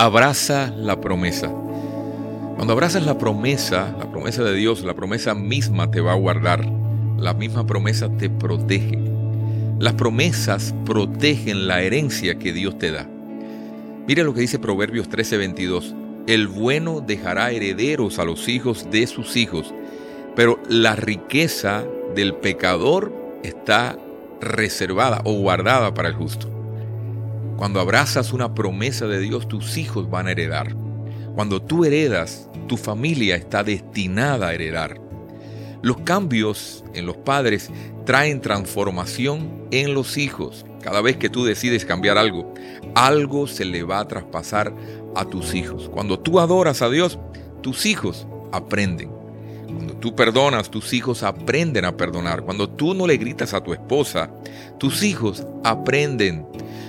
Abraza la promesa. Cuando abrazas la promesa, la promesa de Dios, la promesa misma te va a guardar. La misma promesa te protege. Las promesas protegen la herencia que Dios te da. Mire lo que dice Proverbios 13:22. El bueno dejará herederos a los hijos de sus hijos, pero la riqueza del pecador está reservada o guardada para el justo. Cuando abrazas una promesa de Dios, tus hijos van a heredar. Cuando tú heredas, tu familia está destinada a heredar. Los cambios en los padres traen transformación en los hijos. Cada vez que tú decides cambiar algo, algo se le va a traspasar a tus hijos. Cuando tú adoras a Dios, tus hijos aprenden. Cuando tú perdonas, tus hijos aprenden a perdonar. Cuando tú no le gritas a tu esposa, tus hijos aprenden.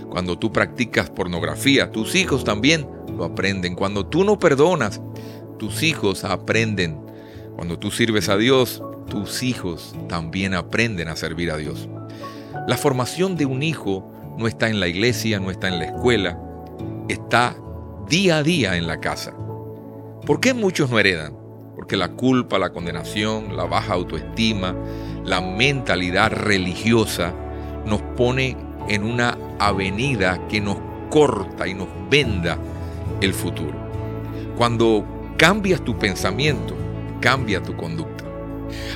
Cuando tú practicas pornografía, tus hijos también lo aprenden. Cuando tú no perdonas, tus hijos aprenden. Cuando tú sirves a Dios, tus hijos también aprenden a servir a Dios. La formación de un hijo no está en la iglesia, no está en la escuela, está día a día en la casa. ¿Por qué muchos no heredan? Porque la culpa, la condenación, la baja autoestima, la mentalidad religiosa nos pone en una avenida que nos corta y nos venda el futuro. Cuando cambias tu pensamiento, cambia tu conducta.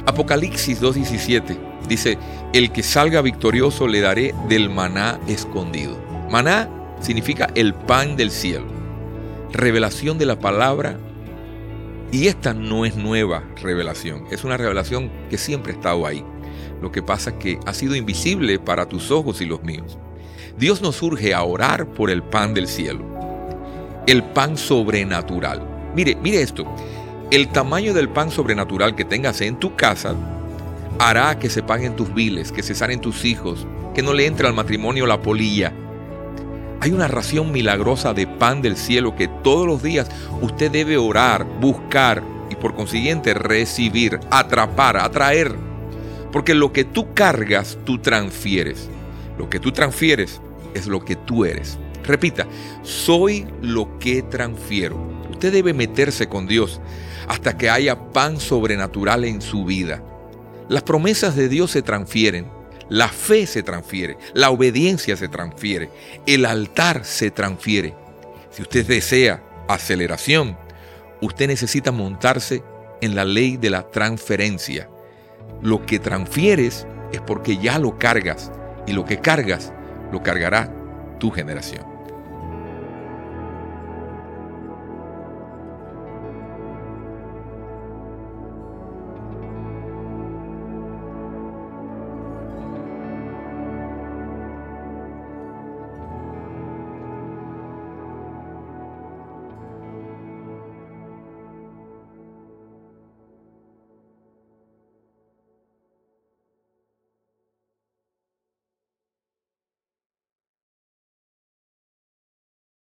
Apocalipsis 2.17 dice, el que salga victorioso le daré del maná escondido. Maná significa el pan del cielo. Revelación de la palabra. Y esta no es nueva revelación, es una revelación que siempre ha estado ahí. Lo que pasa es que ha sido invisible para tus ojos y los míos. Dios nos urge a orar por el pan del cielo, el pan sobrenatural. Mire, mire esto, el tamaño del pan sobrenatural que tengas en tu casa hará que se paguen tus biles, que se sanen tus hijos, que no le entre al matrimonio la polilla. Hay una ración milagrosa de pan del cielo que todos los días usted debe orar, buscar y por consiguiente recibir, atrapar, atraer porque lo que tú cargas, tú transfieres. Lo que tú transfieres es lo que tú eres. Repita, soy lo que transfiero. Usted debe meterse con Dios hasta que haya pan sobrenatural en su vida. Las promesas de Dios se transfieren, la fe se transfiere, la obediencia se transfiere, el altar se transfiere. Si usted desea aceleración, usted necesita montarse en la ley de la transferencia. Lo que transfieres es porque ya lo cargas y lo que cargas lo cargará tu generación.